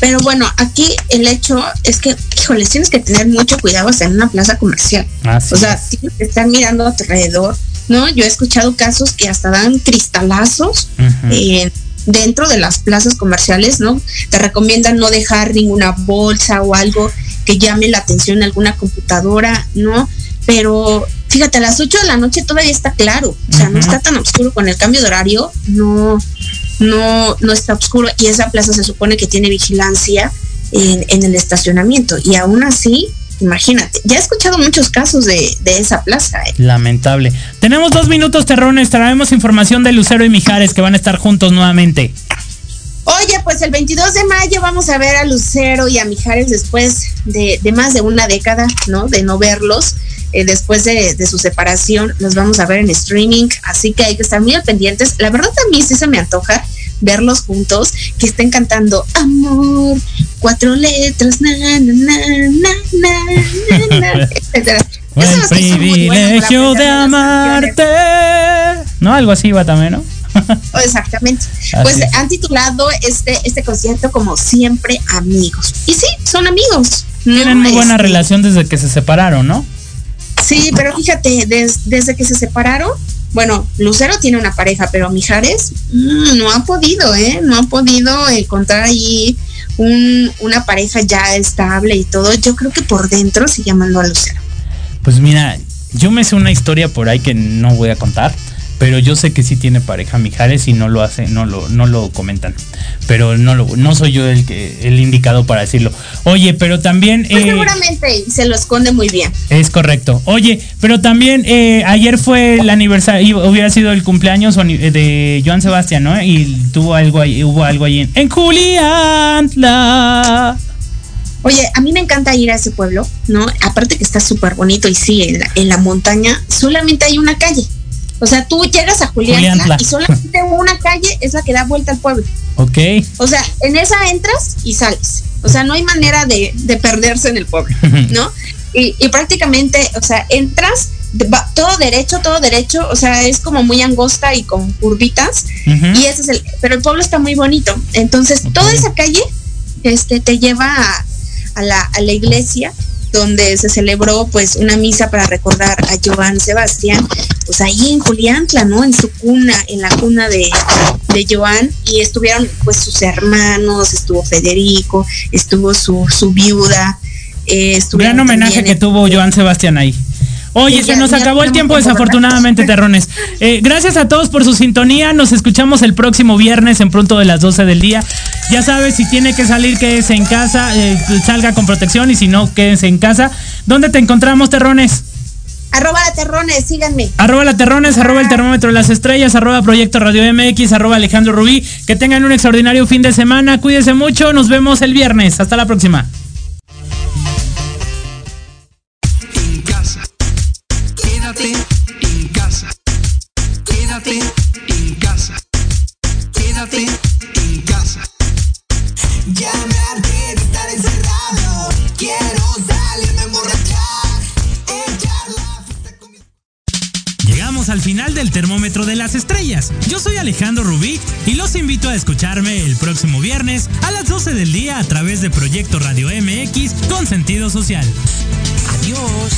Pero bueno, aquí el hecho es que, híjoles, tienes que tener mucho cuidado hasta en una plaza comercial. Así o sea, tienes que estar mirando a tu alrededor, ¿no? Yo he escuchado casos que hasta dan cristalazos eh, dentro de las plazas comerciales, ¿no? Te recomiendan no dejar ninguna bolsa o algo que llame la atención alguna computadora, ¿no? Pero fíjate, a las 8 de la noche todavía está claro, o sea, no está tan oscuro con el cambio de horario, no, no, no está oscuro y esa plaza se supone que tiene vigilancia en, en el estacionamiento y aún así, imagínate, ya he escuchado muchos casos de, de esa plaza, ¿eh? Lamentable. Tenemos dos minutos, terrones. Traemos información de Lucero y Mijares que van a estar juntos nuevamente. Oye, pues el 22 de mayo vamos a ver a Lucero y a Mijares después de, de más de una década, ¿no? De no verlos. Eh, después de, de su separación, los vamos a ver en streaming, así que hay que estar muy al pendientes. La verdad a mí sí se me antoja verlos juntos, que estén cantando amor, cuatro letras, na, na, na, na, na, na, etcétera. El privilegio de amarte. No, algo así va también, ¿no? Oh, Exactamente. Así pues es. han titulado este, este concierto como siempre amigos. Y sí, son amigos. ¿no? Tienen muy buena Este, relación desde que se separaron, ¿no? Sí, pero fíjate, des- desde que se separaron, bueno, Lucero tiene una pareja, pero Mijares mm, no ha podido, ¿eh? No ha podido encontrar ahí un- una pareja ya estable y todo. Yo creo que por dentro sigue amando a Lucero. Pues mira, yo me sé una historia por ahí que no voy a contar, pero yo sé que sí tiene pareja Mijares y no lo hace, no lo, no lo comentan. Pero no lo, no soy yo el que, el indicado para decirlo. Oye, pero también Pues eh, seguramente se lo esconde muy bien. es correcto. Oye, pero también eh, ayer fue el aniversario, hubiera sido el cumpleaños ani- de Joan Sebastián, ¿no? Y tuvo algo ahí, hubo algo ahí en, en Juliantla. Oye, a mí me encanta ir a ese pueblo, ¿no? Aparte que está súper bonito y sí, en la, en la montaña solamente hay una calle. O sea, tú llegas a Juliantla. y solamente una calle es la que da vuelta al pueblo. Ok. O sea, en esa entras y sales. O sea, no hay manera de, de perderse en el pueblo, ¿no? Y, y prácticamente, o sea, entras, todo derecho, todo derecho, o sea, es como muy angosta y con curvitas. Y ese es el, pero el pueblo está muy bonito. Entonces, toda esa calle este, te lleva a, a la, a la iglesia donde se celebró pues una misa para recordar a Joan Sebastián, pues ahí en Juliantla, ¿no? En su cuna, en la cuna de, de Joan, y estuvieron pues sus hermanos, estuvo Federico, estuvo su, su viuda, eh, Gran homenaje que tuvo Joan Sebastián ahí. Oye, se nos acabó el tiempo desafortunadamente, Terrones. Eh, gracias a todos por su sintonía. Nos escuchamos el próximo viernes en punto de las 12 del día. Ya sabes, si tiene que salir, quédese en casa, eh, salga con protección y si no, quédense en casa. ¿Dónde te encontramos, Terrones? Arroba la Terrones, síganme. Arroba la Terrones, arroba el termómetro de las estrellas, arroba Proyecto Radio MX, arroba Alejandro Rubí. Que tengan un extraordinario fin de semana. Cuídense mucho. Nos vemos el viernes. Hasta la próxima. Próximo viernes a las 12 del día a través de Proyecto Radio MX con sentido social. Adiós.